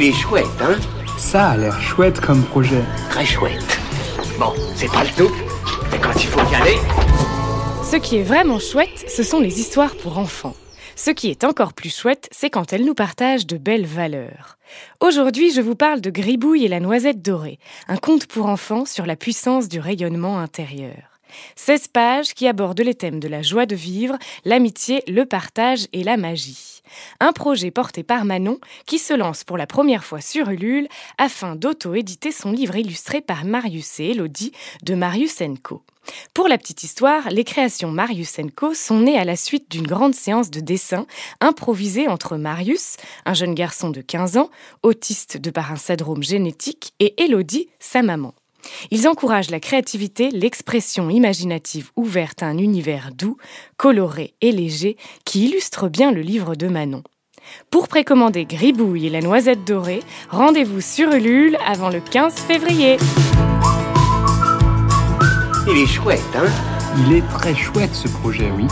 Il est chouette, hein Ça a l'air chouette comme projet. Très chouette. Bon, c'est pas le tout, mais quand il faut y aller... Ce qui est vraiment chouette, ce sont les histoires pour enfants. Ce qui est encore plus chouette, c'est quand elles nous partagent de belles valeurs. Aujourd'hui, je vous parle de Gribouille et la noisette dorée, un conte pour enfants sur la puissance du rayonnement intérieur. 16 pages qui abordent les thèmes de la joie de vivre, l'amitié, le partage et la magie. Un projet porté par Manon qui se lance pour la première fois sur Ulule afin d'auto-éditer son livre illustré par Marius et Elodie de Marius Co. Pour la petite histoire, les créations Marius Co sont nées à la suite d'une grande séance de dessin improvisée entre Marius, un jeune garçon de 15 ans, autiste de par un syndrome génétique, et Elodie, sa maman. Ils encouragent la créativité, l'expression imaginative ouverte à un univers doux, coloré et léger qui illustre bien le livre de Manon. Pour précommander Gribouille et la noisette dorée, rendez-vous sur Ulule avant le 15 février. Il est chouette, hein? Il est très chouette ce projet, oui.